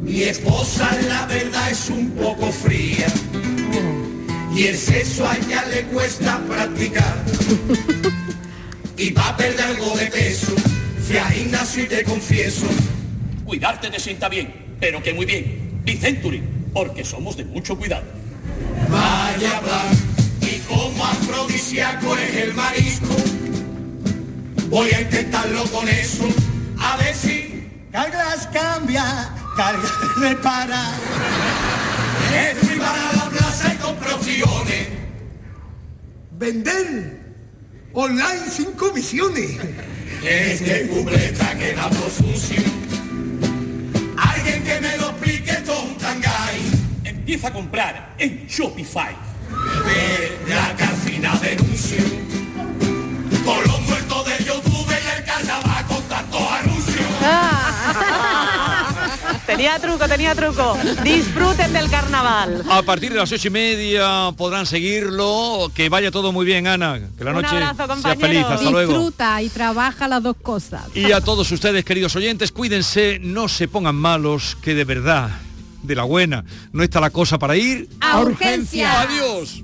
Mi esposa la verdad es un poco fría y el sexo a ella le cuesta practicar. Y va a perder algo de peso, fui a gimnasio y te confieso. Cuidarte te sienta bien, pero que muy bien. Vicenturi, porque somos de mucho cuidado. Vaya hablar, y como afrodisíaco es el marisco, voy a intentarlo con eso, a ver si cargas cambia, cargas repara. Es para la Vender online sin comisiones. Este cumple está quedando sucio. Alguien que me lo explique, tontangai. Empieza a comprar en Shopify. Verá que al final denuncio Con los muertos de YouTube y el carnaval con tantos anuncios tenía truco, tenía truco. Disfruten del carnaval. A partir de las ocho y media podrán seguirlo. Que vaya todo muy bien, Ana. Que la Un noche abrazo, sea feliz. Hasta luego. Disfruta y trabaja las dos cosas. Y a todos ustedes, queridos oyentes, cuídense, no se pongan malos, que de verdad, de la buena, no está la cosa para ir A urgencia. Adiós.